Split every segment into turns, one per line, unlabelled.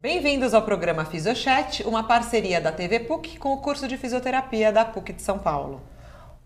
Bem-vindos ao programa Fisiochat, uma parceria da TV PUC com o curso de fisioterapia da PUC de São Paulo.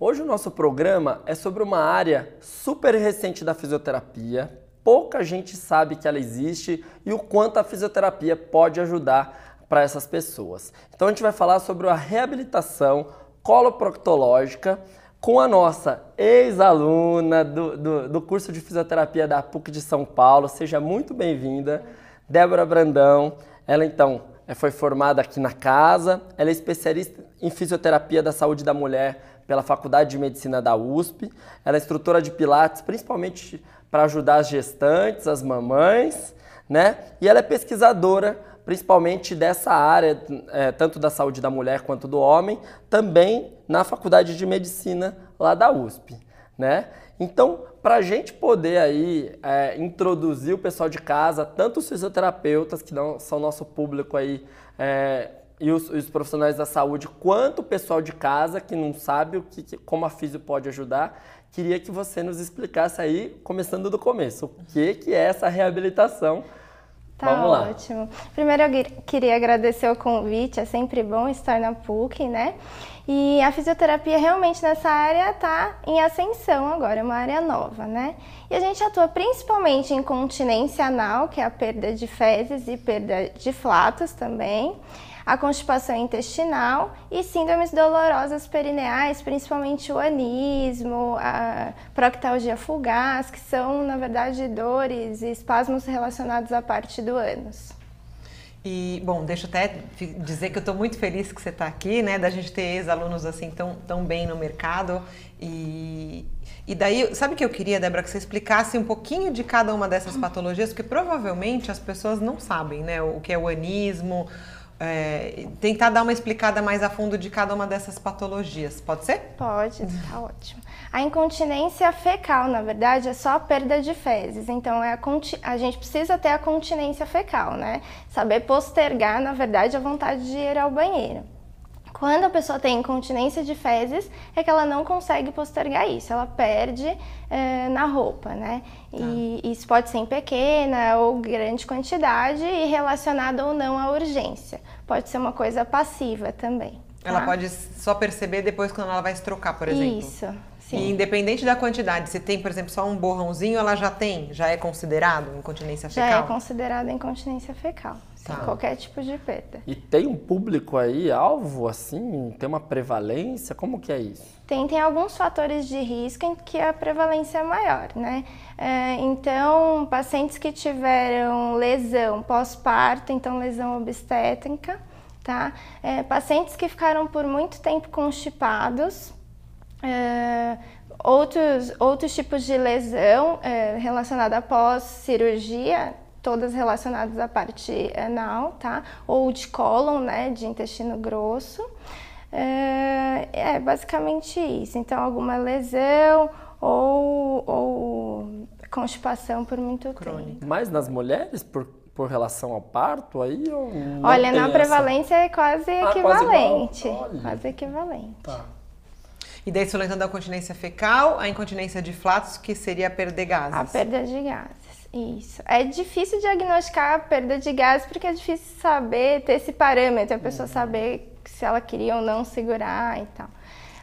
Hoje o nosso programa é sobre uma área super recente da fisioterapia. Pouca gente sabe que ela existe e o quanto a fisioterapia pode ajudar para essas pessoas. Então a gente vai falar sobre a reabilitação coloproctológica com a nossa ex-aluna do, do, do curso de fisioterapia da PUC de São Paulo. Seja muito bem-vinda. Débora Brandão. Ela então eh, foi formada aqui na casa, ela é especialista em fisioterapia da saúde da mulher pela Faculdade de Medicina da USP. Ela é instrutora de pilates, principalmente para ajudar as gestantes, as mamães, né? E ela é pesquisadora principalmente dessa área, é, tanto da saúde da mulher quanto do homem, também na Faculdade de Medicina lá da USP, né? Então, para a gente poder aí é, introduzir o pessoal de casa, tanto os fisioterapeutas, que não, são nosso público aí, é, e os, os, profissionais da saúde, quanto o pessoal de casa que não sabe o que, como a físio pode ajudar, queria que você nos explicasse aí, começando do começo, o que, que é essa reabilitação
Tá Vamos lá. ótimo. Primeiro eu queria agradecer o convite, é sempre bom estar na PUC, né? E a fisioterapia realmente nessa área está em ascensão agora, é uma área nova, né? E a gente atua principalmente em continência anal, que é a perda de fezes e perda de flatos também a constipação intestinal e síndromes dolorosas perineais, principalmente o anismo, a proctalgia fugaz, que são, na verdade, dores e espasmos relacionados à parte do ânus.
E, bom, deixa eu até dizer que eu estou muito feliz que você está aqui, né, da gente ter ex-alunos assim tão, tão bem no mercado. E, e daí, sabe o que eu queria, Débora, que você explicasse um pouquinho de cada uma dessas patologias, porque provavelmente as pessoas não sabem, né, o que é o anismo, é, tentar dar uma explicada mais a fundo de cada uma dessas patologias. Pode ser?
Pode, tá ótimo. A incontinência fecal, na verdade, é só perda de fezes. Então, é a, a gente precisa ter a continência fecal, né? Saber postergar, na verdade, a vontade de ir ao banheiro. Quando a pessoa tem incontinência de fezes, é que ela não consegue postergar isso, ela perde é, na roupa, né? Tá. E isso pode ser em pequena ou grande quantidade e relacionado ou não à urgência. Pode ser uma coisa passiva também.
Tá? Ela pode só perceber depois quando ela vai se trocar, por exemplo.
Isso.
Sim. E independente da quantidade, se tem, por exemplo, só um borrãozinho, ela já tem, já é considerado incontinência fecal?
Já é considerado incontinência fecal. Tá. Qualquer tipo de perda.
E tem um público aí, alvo, assim? Tem uma prevalência? Como que é isso?
Tem, tem alguns fatores de risco em que a prevalência é maior, né? É, então, pacientes que tiveram lesão pós-parto, então lesão obstétrica, tá? É, pacientes que ficaram por muito tempo constipados, é, outros, outros tipos de lesão é, relacionada após cirurgia, todas relacionadas à parte anal, tá? Ou de cólon, né, de intestino grosso. É, é basicamente isso. Então, alguma lesão ou, ou constipação por muito Crônica. tempo.
Mas nas mulheres, por, por relação ao parto aí?
Olha, na prevalência é quase ah, equivalente. Quase, quase, equivalente. Tá.
E daí, solentando a continência fecal, a incontinência de flatos, que seria a perda de gases.
A perda de gases. Isso. É difícil diagnosticar a perda de gases porque é difícil saber, ter esse parâmetro, a pessoa uhum. saber se ela queria ou não segurar e tal.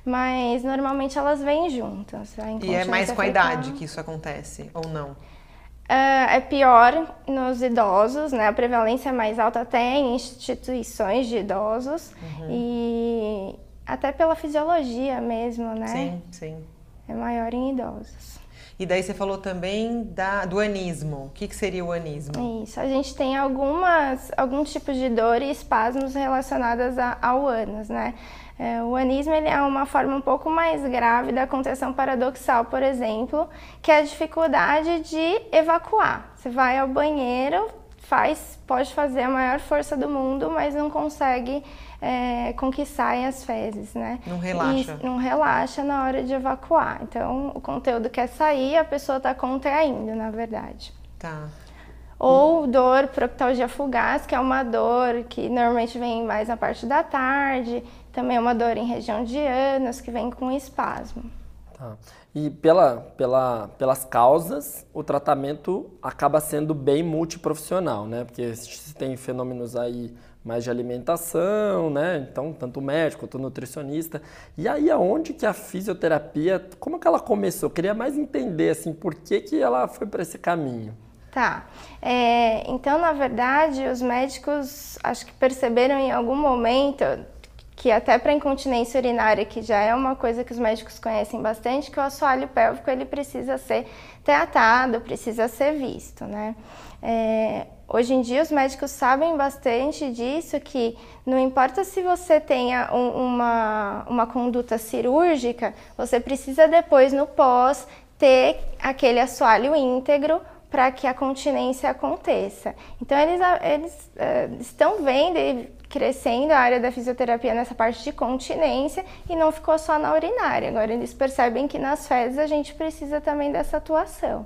Mas normalmente elas vêm juntas.
E é mais com a idade que isso acontece, ou não?
Uh, é pior nos idosos, né? A prevalência é mais alta até em instituições de idosos uhum. e até pela fisiologia mesmo, né?
Sim, sim.
É maior em idosos.
E daí você falou também da, do anismo. O que, que seria o anismo?
Isso, a gente tem algumas, alguns tipos de dor e espasmos relacionadas a, ao ânus, né? É, o anismo ele é uma forma um pouco mais grave da contenção paradoxal, por exemplo, que é a dificuldade de evacuar. Você vai ao banheiro, faz, pode fazer a maior força do mundo, mas não consegue é, com que saem as fezes, né?
Não relaxa.
E não relaxa na hora de evacuar. Então, o conteúdo quer sair, a pessoa está contraindo, na verdade.
Tá.
Ou dor proctalgia fugaz, que é uma dor que normalmente vem mais na parte da tarde. Também é uma dor em região de ânus, que vem com espasmo.
Tá. E pela, pela, pelas causas, o tratamento acaba sendo bem multiprofissional, né? Porque se tem fenômenos aí mais de alimentação, né? Então, tanto médico quanto nutricionista. E aí, aonde que a fisioterapia, como que ela começou? Eu queria mais entender, assim, por que, que ela foi para esse caminho.
Tá. É, então, na verdade, os médicos acho que perceberam em algum momento que até para incontinência urinária, que já é uma coisa que os médicos conhecem bastante, que o assoalho pélvico ele precisa ser tratado, precisa ser visto, né? É, hoje em dia os médicos sabem bastante disso, que não importa se você tenha um, uma, uma conduta cirúrgica, você precisa depois no pós ter aquele assoalho íntegro para que a continência aconteça. Então eles, eles uh, estão vendo e crescendo a área da fisioterapia nessa parte de continência e não ficou só na urinária. Agora eles percebem que nas fezes a gente precisa também dessa atuação.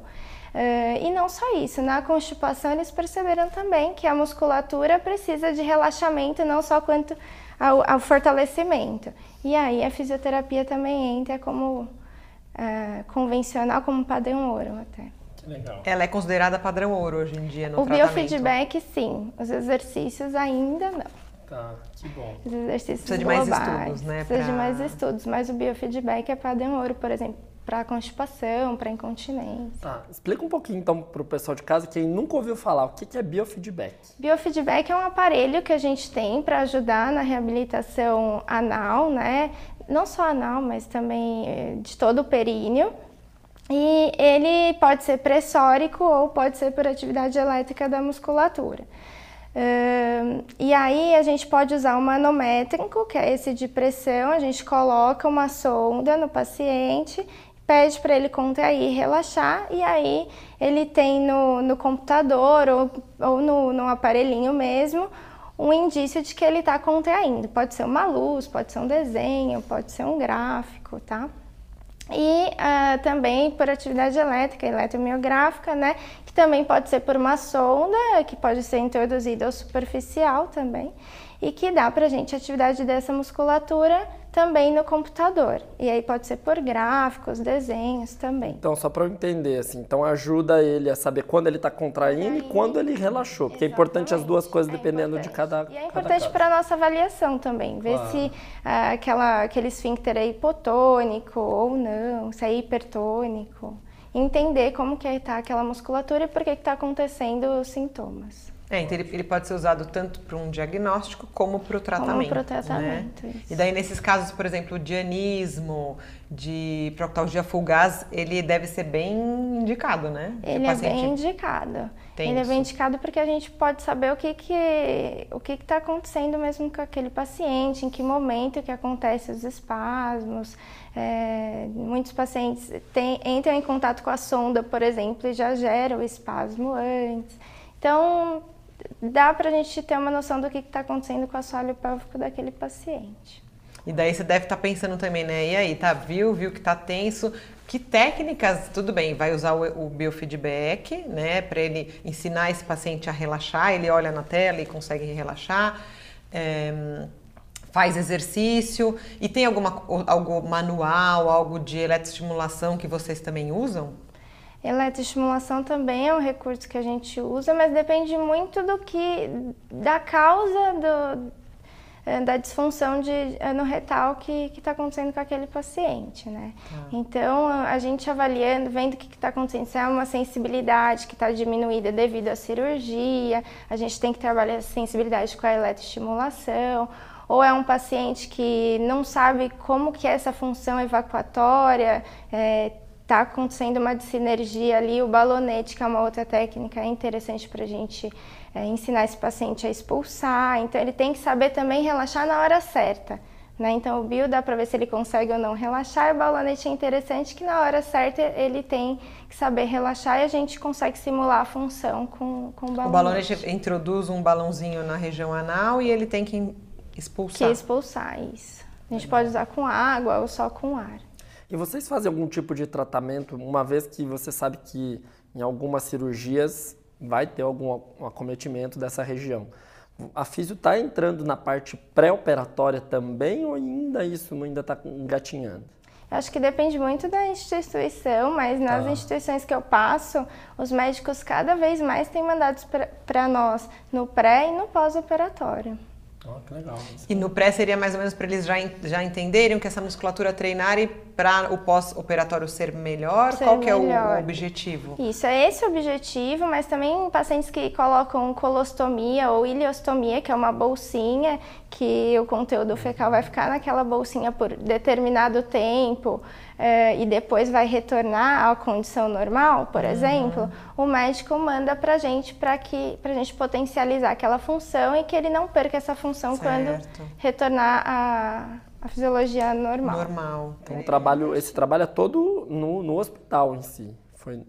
Uh, e não só isso, na constipação eles perceberam também que a musculatura precisa de relaxamento, não só quanto ao, ao fortalecimento. E aí a fisioterapia também entra como uh, convencional, como padrão ouro até.
Legal. Ela é considerada padrão ouro hoje em dia no
o tratamento? O biofeedback, sim. Os exercícios ainda não.
Tá, que bom.
Os exercícios
Precisa de mais estudos, né?
Precisa pra... de mais estudos, mas o biofeedback é padrão ouro, por exemplo, para constipação, para incontinência.
Tá, explica um pouquinho então para o pessoal de casa, quem nunca ouviu falar, o que é biofeedback?
Biofeedback é um aparelho que a gente tem para ajudar na reabilitação anal, né? Não só anal, mas também eh, de todo o períneo. E ele pode ser pressórico ou pode ser por atividade elétrica da musculatura. Uh, e aí a gente pode usar o manométrico, que é esse de pressão, a gente coloca uma sonda no paciente, pede para ele contrair e relaxar, e aí ele tem no, no computador ou, ou no, no aparelhinho mesmo um indício de que ele está contraindo. Pode ser uma luz, pode ser um desenho, pode ser um gráfico, tá? E uh, também por atividade elétrica, eletromiográfica, né, que também pode ser por uma sonda, que pode ser introduzida ou superficial também, e que dá para a gente atividade dessa musculatura também no computador. E aí pode ser por gráficos, desenhos também.
Então, só para eu entender, assim, então ajuda ele a saber quando ele está contraindo e quando ele relaxou, porque é importante as duas coisas é dependendo
importante.
de cada
E é importante para a nossa avaliação também, ver claro. se uh, aquela, aquele esfíncter é hipotônico ou não, se é hipertônico. Entender como que está aquela musculatura e por que está acontecendo os sintomas.
É, então ele, ele pode ser usado tanto para um diagnóstico como para o tratamento. Como
para o tratamento. Né?
E daí, nesses casos, por exemplo, de anismo, de proctalgia fugaz, ele deve ser bem indicado, né?
Ele é bem indicado. Tem ele é bem indicado porque a gente pode saber o que que o que está acontecendo mesmo com aquele paciente, em que momento que acontece os espasmos. É, muitos pacientes tem, entram em contato com a sonda, por exemplo, e já geram o espasmo antes. Então, dá para a gente ter uma noção do que está acontecendo com o assoalho pélvico daquele paciente.
E daí você deve estar tá pensando também, né? E aí, tá? Viu, viu que tá tenso. Que técnicas, tudo bem, vai usar o, o biofeedback, né? Para ele ensinar esse paciente a relaxar. Ele olha na tela e consegue relaxar. É, faz exercício. E tem alguma, algo manual, algo de eletroestimulação que vocês também usam?
Eletroestimulação também é um recurso que a gente usa, mas depende muito do que da causa do, eh, da disfunção de anorretal que está acontecendo com aquele paciente, né? Ah. Então, a gente avaliando, vendo o que está acontecendo, se é uma sensibilidade que está diminuída devido à cirurgia, a gente tem que trabalhar a sensibilidade com a eletroestimulação, ou é um paciente que não sabe como que é essa função evacuatória, é, está acontecendo uma sinergia ali, o balonete, que é uma outra técnica é interessante para a gente é, ensinar esse paciente a expulsar. Então, ele tem que saber também relaxar na hora certa. Né? Então, o bio dá para ver se ele consegue ou não relaxar, o balonete é interessante que na hora certa ele tem que saber relaxar e a gente consegue simular a função com, com o balonete. O
balonete introduz um balãozinho na região anal e ele tem que expulsar.
Que expulsar, isso. A gente pode usar com água ou só com ar.
E vocês fazem algum tipo de tratamento, uma vez que você sabe que em algumas cirurgias vai ter algum acometimento dessa região? A físio está entrando na parte pré-operatória também ou ainda isso ainda está engatinhando?
Acho que depende muito da instituição, mas nas
Tá.
instituições que eu passo, os médicos cada vez mais têm mandados para nós no pré e no pós-operatório.
Que legal.
E no pré seria mais ou menos para eles já, já entenderem que essa musculatura treinar e para o pós-operatório ser melhor?
Ser
Qual que é o
melhor.
objetivo?
Isso, é esse o objetivo, mas também pacientes que colocam colostomia ou ileostomia, que é uma bolsinha que o conteúdo fecal vai ficar naquela bolsinha por determinado tempo eh, e depois vai retornar à condição normal, por exemplo, o médico manda pra gente para que pra gente potencializar aquela função e que ele não perca essa função quando
Certo.
retornar à, à fisiologia normal.
Normal.
Então, o trabalho, esse trabalho é todo no, no hospital em si. Foi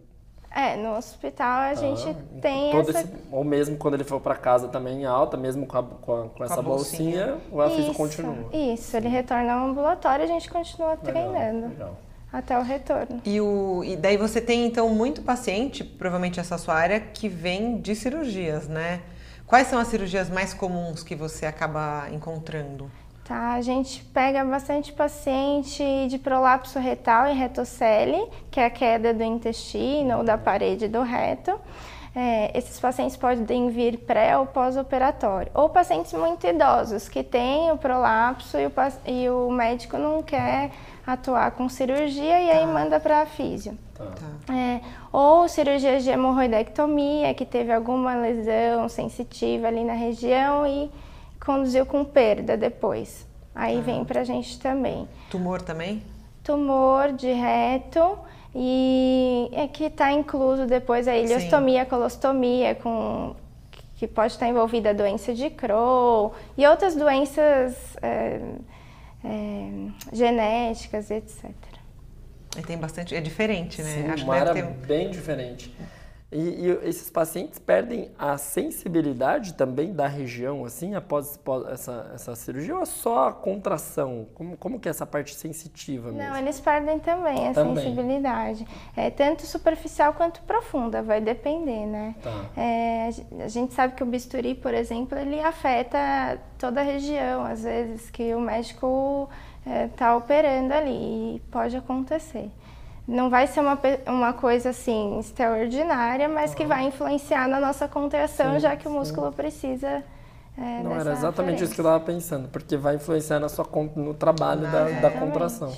É, no hospital a gente
Ah,
tem
todo
essa
esse- ou mesmo quando ele for para casa também em alta, mesmo com, a- com a- com essa
bolsinha.
bolsinha, o afisio
Isso,
continua.
Isso, ele retorna ao ambulatório e a gente continua
Legal,
treinando
legal.
até o retorno.
E, o, e daí você tem então muito paciente, provavelmente essa sua área, que vem de cirurgias, né? Quais são as cirurgias mais comuns que você acaba encontrando?
Tá, a gente pega bastante paciente de prolapso retal e retocele, que é a queda do intestino ou da parede do reto. É, esses pacientes podem vir pré ou pós-operatório. Ou pacientes muito idosos, que têm o prolapso e o, e o médico não quer atuar com cirurgia e aí manda para a físio.
Tá.
Tá.
É, ou cirurgias de hemorroidectomia, que teve alguma lesão sensitiva ali na região e conduziu com perda depois. Aí vem pra gente também.
Tumor também?
Tumor de reto e é que está incluso depois a ileostomia, a colostomia, com, que pode estar envolvida a doença de Crohn e outras doenças é, é, genéticas, etc.
Aí tem bastante. É diferente, né?
Sim,
Acho que deve ter.
bem diferente. E, e esses pacientes perdem a sensibilidade também da região, assim, após, essa, essa cirurgia, ou é só a contração? Como, como que é essa parte sensitiva mesmo?
Não, eles perdem também a
Também.
sensibilidade. É tanto superficial quanto profunda, vai depender, né?
Tá.
É, a gen- a gente sabe que o bisturi, por exemplo, ele afeta toda a região, às vezes, que o médico está operando ali e pode acontecer. Não vai ser uma, uma coisa assim extraordinária, mas que vai influenciar na nossa contração,
Sim,
já que o
sim.
músculo precisa. é,
Não, era exatamente isso que eu estava pensando, porque vai influenciar na sua, no trabalho da, da
Exatamente.
contração.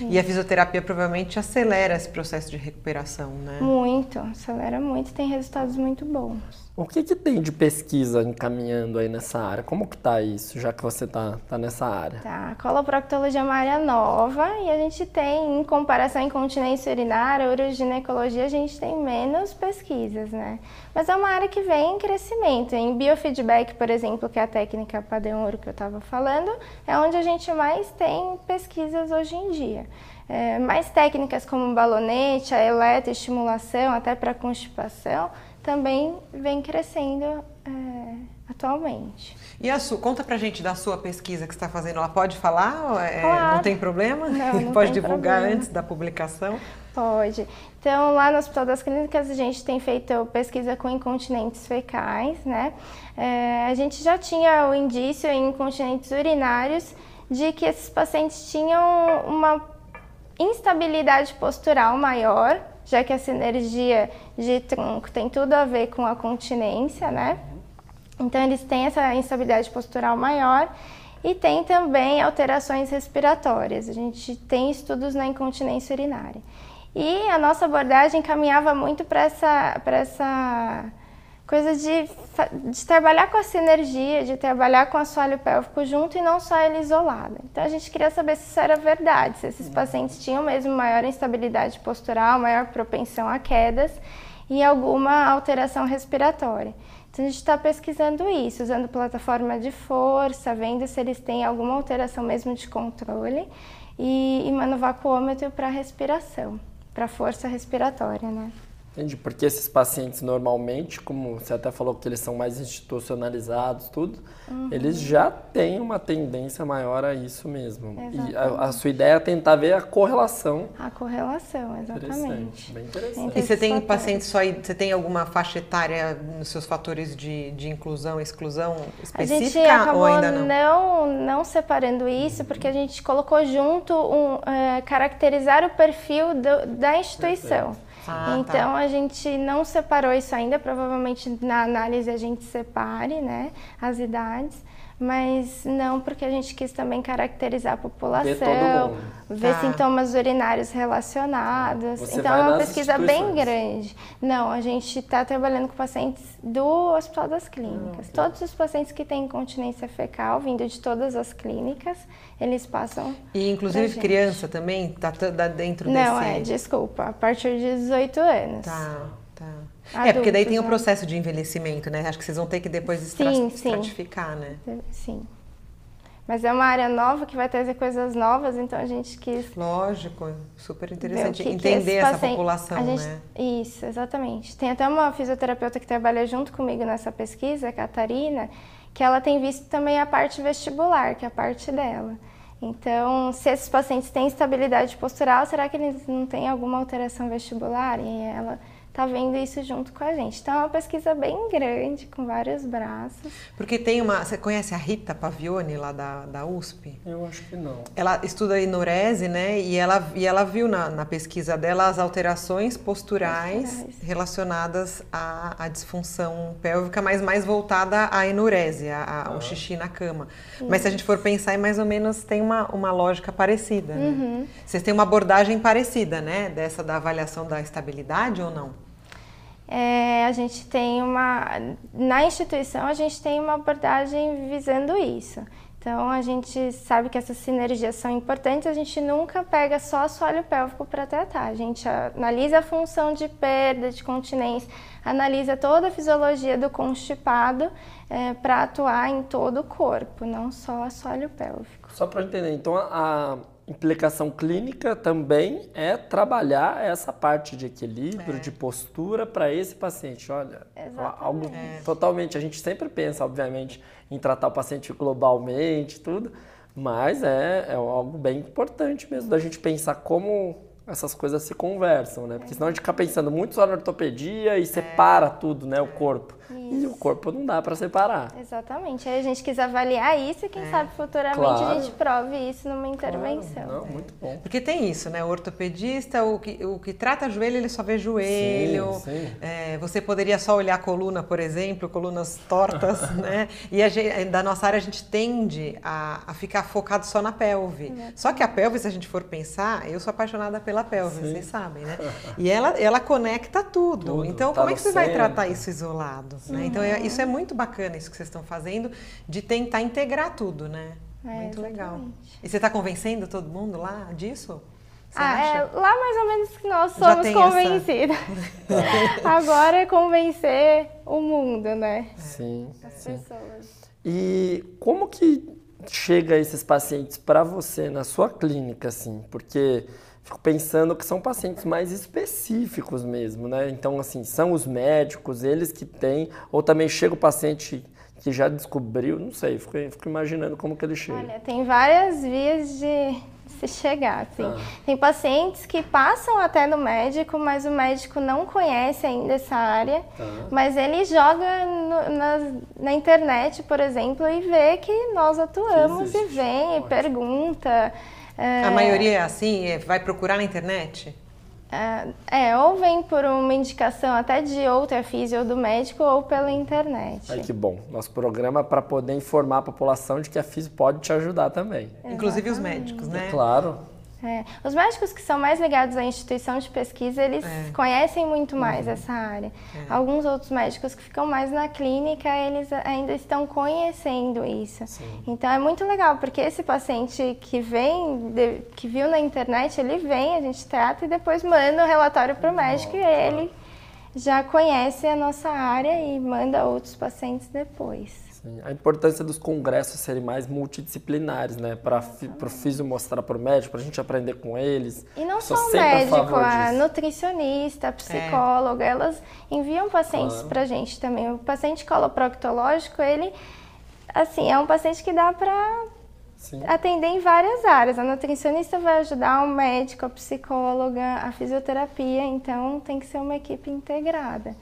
E a fisioterapia provavelmente acelera esse processo de recuperação, né?
Muito, acelera muito, tem resultados muito bons.
O que, que tem de pesquisa encaminhando aí nessa área? Como que tá isso, já que você tá, tá nessa área?
Tá, a coloproctologia é uma área nova e a gente tem, em comparação à incontinência urinária, uroginecologia, a gente tem menos pesquisas, né? Mas é uma área que vem em crescimento. Em biofeedback, por exemplo, que é a técnica padrão ouro que eu estava falando, é onde a gente mais tem pesquisas hoje em dia. É, mais técnicas como balonete, a eletroestimulação, até para constipação, também vem crescendo é, atualmente.
E a sua, conta pra gente da sua pesquisa que você está fazendo. Ela pode falar? É-
Claro.
Não tem problema?
Não, não
pode divulgar
problema.
antes da publicação?
Pode. Então, lá no Hospital das Clínicas, a gente tem feito pesquisa com incontinentes fecais, né? É, a gente já tinha o indício em incontinentes urinários de que esses pacientes tinham uma instabilidade postural maior, já que essa energia de tronco tem tudo a ver com a continência, né? Então, eles têm essa instabilidade postural maior e tem também alterações respiratórias. A gente tem estudos na incontinência urinária. E a nossa abordagem caminhava muito para essa, essa coisa de, de trabalhar com essa energia, de trabalhar com o assoalho pélvico junto e não só ele isolado. Então, a gente queria saber se isso era verdade, se esses pacientes tinham mesmo maior instabilidade postural, maior propensão a quedas e alguma alteração respiratória. Então a gente está pesquisando isso, usando plataforma de força, vendo se eles têm alguma alteração mesmo de controle e, e manovacuômetro para respiração, para força respiratória, né?
Entendi, porque esses pacientes normalmente, como você até falou que eles são mais institucionalizados, tudo, uhum. eles já têm uma tendência maior a isso mesmo. Exatamente. E a, a, sua ideia é tentar ver a correlação.
A correlação, exatamente.
Interessante, bem interessante.
E você tem pacientes só, você tem alguma faixa etária nos seus fatores de, de inclusão, exclusão específica
a gente acabou ou ainda não? não? Não separando isso, porque a gente colocou junto um, uh, caracterizar o perfil do, da instituição. Perfeito. Ah, tá. então tá. a gente não separou isso ainda, provavelmente na análise a gente separe, né, as idades mas não porque a gente quis também caracterizar a população, ver ah. sintomas urinários relacionados. Você então é uma pesquisa bem grande. Não, a gente está trabalhando com pacientes do Hospital das Clínicas. Ah, Todos os pacientes que têm incontinência fecal, vindo de todas as clínicas, eles passam.
E inclusive criança também está dentro
Não,
desse.
Não, é, desculpa, a partir de 18 anos.
Tá. Adultos, é, porque daí tem o processo de envelhecimento, né? Acho que vocês vão ter que depois sim, estratificar, sim. né?
Sim. Mas é uma área nova que vai trazer coisas novas, então a gente quis.
Lógico, super interessante que entender que essa paciente, população, gente, né?
Isso, exatamente. Tem até uma fisioterapeuta que trabalha junto comigo nessa pesquisa, a Catarina, que ela tem visto também a parte vestibular, que é a parte dela. Então, se esses pacientes têm estabilidade postural, será que eles não têm alguma alteração vestibular? E ela está vendo isso junto com a gente. Então é uma pesquisa bem grande, com vários braços.
Porque tem uma. Você conhece a Rita Pavione lá da, da USP?
Eu acho que não.
Ela estuda enurese, né? E ela, e ela viu na, na pesquisa dela as alterações posturais, posturais. relacionadas à, à, disfunção pélvica, mas mais voltada à enurese, a, ao ah. xixi na cama. Isso. Mas se a gente for pensar, é mais ou menos tem uma, uma lógica parecida. Né? Uhum. Vocês têm uma abordagem parecida, né? Dessa da avaliação da estabilidade ou não?
É, a gente tem uma. Na instituição, a gente tem uma abordagem visando isso. Então, a gente sabe que essas sinergias são importantes, a gente nunca pega só assoalho pélvico para tratar. A gente analisa a função de perda, de continência, analisa toda a fisiologia do constipado é, para atuar em todo o corpo, não só assoalho pélvico.
Só para entender, então a implicação clínica também é trabalhar essa parte de equilíbrio, é. de postura para esse paciente. Olha, Exatamente. algo é. totalmente. A gente sempre pensa, obviamente, em tratar o paciente globalmente, tudo, mas é, é algo bem importante mesmo da gente pensar como essas coisas se conversam, né? Porque senão a gente fica pensando muito só na ortopedia e separa tudo, né? O corpo. Isso. E o corpo não dá para separar.
Exatamente. Aí a gente quis avaliar isso e quem é. sabe futuramente claro. a gente prove isso numa intervenção.
Claro. Não, muito bom.
Porque tem isso, né? O ortopedista, o que, o que trata joelho, ele só vê joelho. Sim, sim. É, você poderia só olhar a coluna, por exemplo, colunas tortas, né? E a gente, da nossa área a gente tende a, a ficar focado só na pelve. É. Só que a pelve, se a gente for pensar, eu sou apaixonada pela pelve, sim. vocês sabem, né? E ela, ela conecta tudo. tudo. Então, tá como é que você centro. vai tratar isso isolado? Né? Então, é, isso é muito bacana, isso que vocês estão fazendo, de tentar integrar tudo, né? É, muito exatamente. legal. E você está convencendo todo mundo lá disso?
Você ah, é, lá mais ou menos que nós somos convencidos. Essa... Agora é convencer o mundo, né?
Sim. As sim. pessoas. E como que chega esses pacientes para você na sua clínica, assim? Porque fico pensando que são pacientes mais específicos mesmo, né? Então, assim, são os médicos, eles que têm, ou também chega o paciente que já descobriu, não sei, fico, fico imaginando como que ele chega.
Olha, tem várias vias de se chegar, assim. Ah. Tem pacientes que passam até no médico, mas o médico não conhece ainda essa área, ah. mas ele joga no, na, na, internet, por exemplo, e vê que nós atuamos que e vem e pergunta.
É... A maioria é assim? É, vai procurar na internet?
É, é, ou vem por uma indicação até de outra física ou do médico ou pela internet.
Ai, que bom. Nosso programa é para poder informar a população de que a física pode te ajudar também.
Exatamente. Inclusive os médicos, né?
É claro.
É. Os médicos que são mais ligados à instituição de pesquisa, eles é. conhecem muito mais uhum. essa área. É. Alguns outros médicos que ficam mais na clínica, eles ainda estão conhecendo isso. Sim. Então é muito legal, porque esse paciente que vem, de, que viu na internet, ele vem, a gente trata e depois manda o relatório para o médico e ele já conhece a nossa área e manda outros pacientes depois.
Sim. A importância dos congressos serem mais multidisciplinares, né? Para o físio mostrar para o médico, para a gente aprender com eles.
E não só o médico, a, a nutricionista, a psicóloga, é. elas enviam pacientes claro. para a gente também. O paciente coloproctológico, ele, assim, é um paciente que dá para atender em várias áreas. A nutricionista vai ajudar o médico, a psicóloga, a fisioterapia, então tem que ser uma equipe integrada.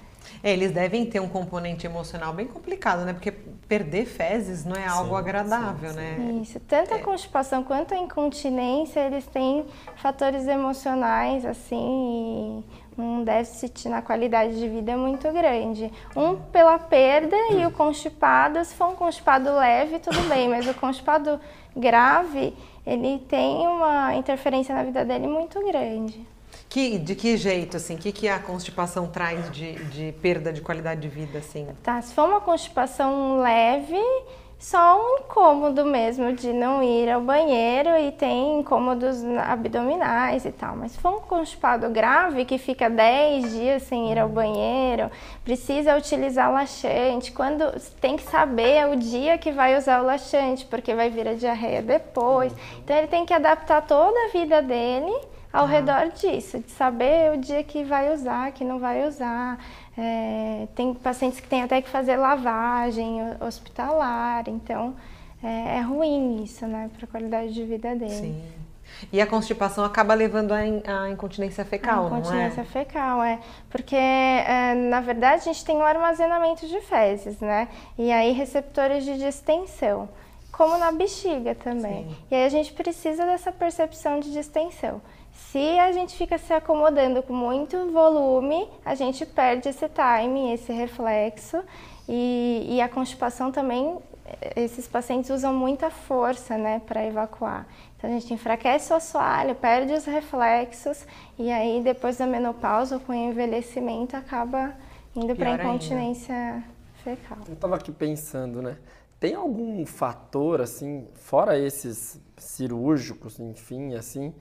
É, eles devem ter um componente emocional bem complicado, né? Porque perder fezes não é algo sim, agradável, sim, né?
Isso. Tanto a é. constipação quanto a incontinência, eles têm fatores emocionais, assim, um déficit na qualidade de vida muito grande. Um pela perda e o constipado, se for um constipado leve, tudo bem, mas o constipado grave, ele tem uma interferência na vida dele muito grande.
Que, de que jeito, assim? O que, que a constipação traz de, de perda de qualidade de vida, assim?
Tá, se for uma constipação leve, só um incômodo mesmo de não ir ao banheiro e tem incômodos abdominais e tal. Mas se for um constipado grave que fica 10 dias sem ir ao banheiro, precisa utilizar laxante, quando tem que saber o dia que vai usar o laxante, porque vai vir a diarreia depois. Então ele tem que adaptar toda a vida dele ao redor disso, de saber o dia que vai usar, que não vai usar. É, tem pacientes que têm até que fazer lavagem hospitalar, então é, é ruim isso, né, para a qualidade de vida dele. Sim.
E a constipação acaba levando à incontinência fecal,
a incontinência
não é?
fecal, é. Porque, é, na verdade, a gente tem um armazenamento de fezes, né? E aí receptores de distensão, como na bexiga também. Sim. E aí a gente precisa dessa percepção de distensão. Se a gente fica se acomodando com muito volume, a gente perde esse time, esse reflexo. E, e a constipação também, esses pacientes usam muita força né, para evacuar. Então a gente enfraquece o assoalho, perde os reflexos e aí depois da menopausa ou com o envelhecimento acaba indo para incontinência ainda. fecal.
Eu estava aqui pensando, né? Tem algum fator assim, fora esses cirúrgicos, enfim, assim,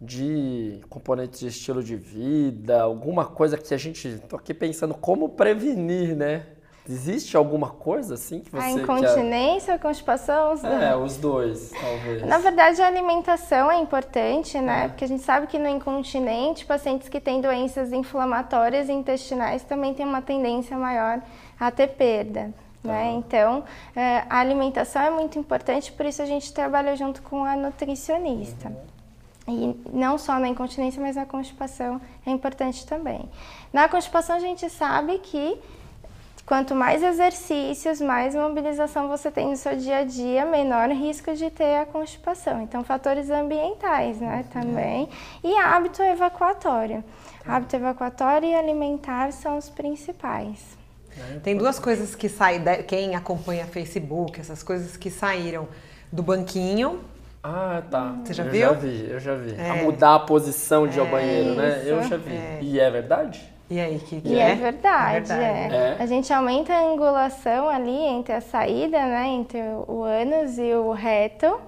de componentes de estilo de vida, alguma coisa que a gente. Tô aqui pensando como prevenir, né? Existe alguma coisa assim que você.
A incontinência, a constipação?
Os é, os dois, talvez.
Na verdade, a alimentação é importante, né? É. Porque a gente sabe que no incontinente, pacientes que têm doenças inflamatórias intestinais também têm uma tendência maior a ter perda. Né? Então, é, a alimentação é muito importante, por isso a gente trabalha junto com a nutricionista. Uhum. E não só na incontinência, mas na constipação é importante também. Na constipação, a gente sabe que quanto mais exercícios, mais mobilização você tem no seu dia a dia, menor risco de ter a constipação. Então, fatores ambientais, né, uhum. também. E hábito evacuatório. Hábito evacuatório e alimentar são os principais.
Tem duas coisas que saem, quem acompanha Facebook, essas coisas que saíram do banquinho
ah, tá.
Você já
eu
viu?
Eu já vi, eu já vi. É. A mudar a posição de ir ao é banheiro, né? Eu já vi. É. E é verdade?
E aí, que, que
e é? é verdade, é, verdade. é. A gente aumenta a angulação ali entre a saída, né? Entre o ânus e o reto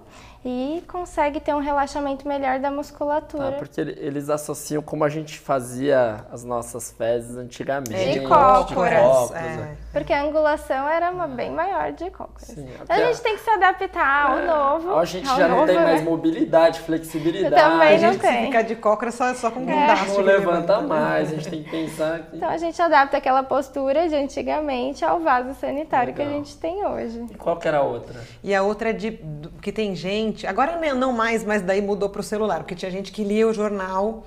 e consegue ter um relaxamento melhor da musculatura.
Ah, porque eles associam como a gente fazia as nossas fezes antigamente.
De cócoras. É. é. Porque a angulação era uma bem maior de cócoras. Sim, então a gente tem que se adaptar ao é. novo.
A gente já novo, não tem né? mais mobilidade, flexibilidade. Eu
também
a gente
não tem.
ficar de cócoras só, só com é.
Não levanta mais, a gente tem que pensar que...
Então a gente adapta aquela postura de antigamente ao vaso sanitário Legal. que a gente tem hoje.
E qual que era a outra?
E a outra é de que tem gente gente, agora não mais, mas daí mudou para o celular, porque tinha gente que lia o jornal,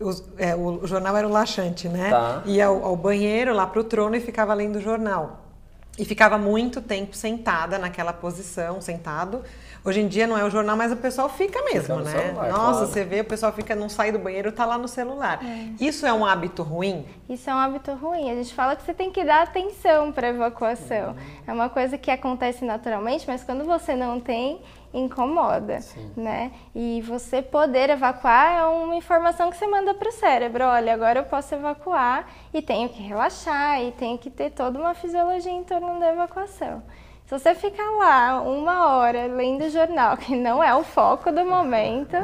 o, é, o jornal era o laxante, né? Tá. Ia ao, ao banheiro, lá para o trono e ficava lendo o jornal. E ficava muito tempo sentada naquela posição, sentado, Hoje em dia não é o jornal, mas o pessoal fica mesmo, fica né? Celular, Nossa, claro. você vê, o pessoal fica, não sai do banheiro, tá lá no celular. É. Isso é um hábito ruim?
Isso é um hábito ruim. A gente fala que você tem que dar atenção para evacuação. Uhum. É uma coisa que acontece naturalmente, mas quando você não tem, incomoda, Sim. né? E você poder evacuar é uma informação que você manda para o cérebro. Olha, agora eu posso evacuar e tenho que relaxar e tenho que ter toda uma fisiologia em torno da evacuação. Se você ficar lá uma hora lendo jornal, que não é o foco do momento,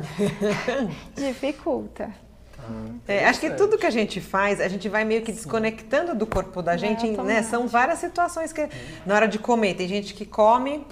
dificulta.
Tá.
É, acho que tudo que a gente faz, a gente vai meio que desconectando do corpo da gente,
É,
né? São várias situações que na hora de comer, tem gente que come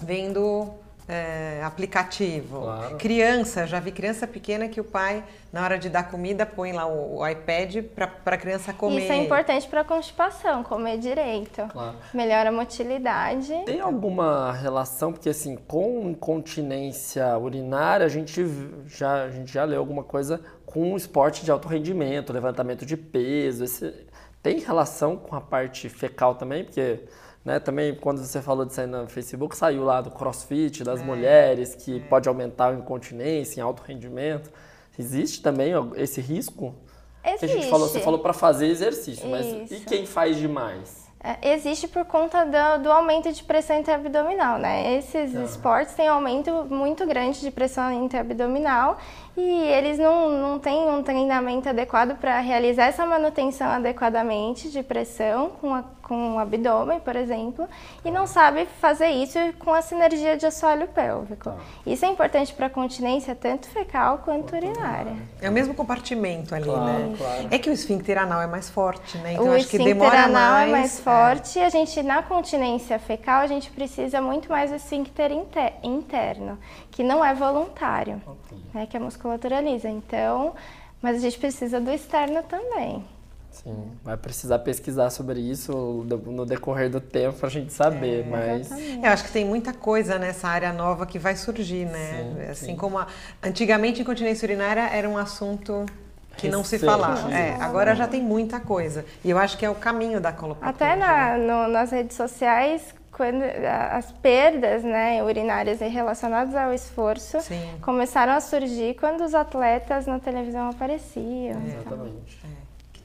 vendo é, aplicativo.
Claro.
Criança, já vi criança pequena que o pai, na hora de dar comida, põe lá o, o iPad para a criança comer.
Isso é importante para a constipação, comer direito.
Claro.
Melhora a motilidade.
Tem alguma relação, porque assim, com incontinência urinária, a gente já, a gente já leu alguma coisa com esporte de alto rendimento, levantamento de peso. Esse, tem relação com a parte fecal também? Porque né, também quando você falou de sair no Facebook, saiu lá do crossfit, das mulheres, que pode aumentar a incontinência em alto rendimento. Existe também esse risco? Que
Existe.
a gente falou, você falou para fazer exercício, mas e
Isso.
quem faz demais?
É, Existe por conta do, do aumento de pressão interabdominal, né? Esses esportes têm um aumento muito grande de pressão interabdominal e eles não, não têm um treinamento adequado para realizar essa manutenção adequadamente de pressão com, a, com o abdômen, por exemplo, e não sabe fazer isso com a sinergia de assoalho pélvico. Isso é importante para a continência tanto fecal quanto urinária.
É o mesmo compartimento ali,
Claro,
né?
claro.
É que o esfíncter anal é mais forte, né? Então
o
acho que
esfíncter
demora
anal
mais.
é mais forte e a gente, na continência fecal, a gente precisa muito mais do esfíncter inte- interno, que não é voluntário, né, que a musculatura lisa. Então, mas a gente precisa do externo também.
Sim, vai precisar pesquisar sobre isso no decorrer do tempo pra gente saber, mas
É, Eu acho que tem muita coisa nessa área nova que vai surgir, né?
Sim,
assim
sim.
como a... antigamente incontinência urinária era um assunto que não se falava.
né?
É, agora já tem muita coisa. E eu acho que é o caminho da colopatura.
Até na, no- nas redes sociais, quando a- as perdas né, urinárias relacionadas ao esforço
Sim.
começaram a surgir quando os atletas na televisão apareciam.
exatamente.
que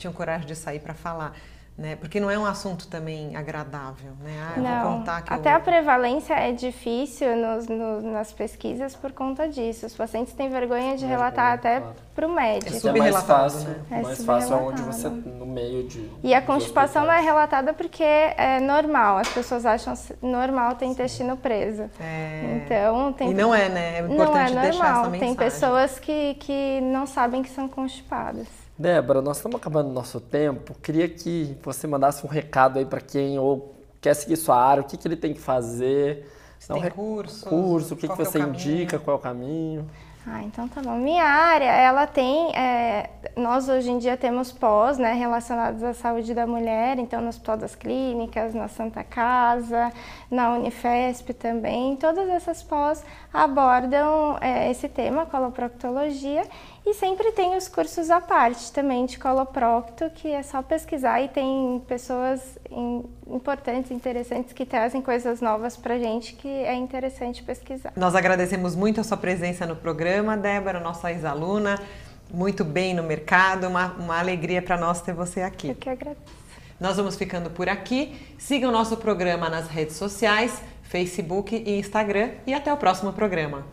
tinham coragem de sair para falar, né? Porque não é um assunto também agradável, né? Ah, eu vou
Não,
contar que
até
eu...
a prevalência é difícil nos- no- nas pesquisas por conta disso. Os pacientes têm vergonha de relatar até
claro.
para o médico.
É
É mais fácil,
né?
É
mais fácil onde você no meio de
E a constipação não é relatada porque é normal, as pessoas acham normal ter intestino preso.
É...
Então, tem
E não é, né? É
não é
importante deixar essa
normal.
mensagem.
Tem pessoas que, que não sabem que são constipadas.
Débora, nós estamos acabando o nosso tempo. Queria que você mandasse um recado aí para quem ou quer seguir sua área, o que, que ele tem que fazer.
Se
um
tem cursos,
curso, o que, que
que é o
você indica, qual é o caminho.
Ah, então tá bom. Minha área, ela tem. é, nós hoje em dia temos pós, né, relacionados à saúde da mulher, então no Hospital das Clínicas, na Santa Casa, na Unifesp também. Todas essas pós abordam é, esse tema, coloproctologia, e sempre tem os cursos à parte também de coloprocto, que é só pesquisar e tem pessoas im- importantes, interessantes, que trazem coisas novas pra gente que é interessante pesquisar.
Nós agradecemos muito a sua presença no programa, Débora, nossa ex-aluna, muito bem no mercado, uma, uma alegria para nós ter você aqui.
Eu que agradeço.
Nós vamos ficando por aqui. Sigam nosso programa nas redes sociais, Facebook e Instagram e até o próximo programa.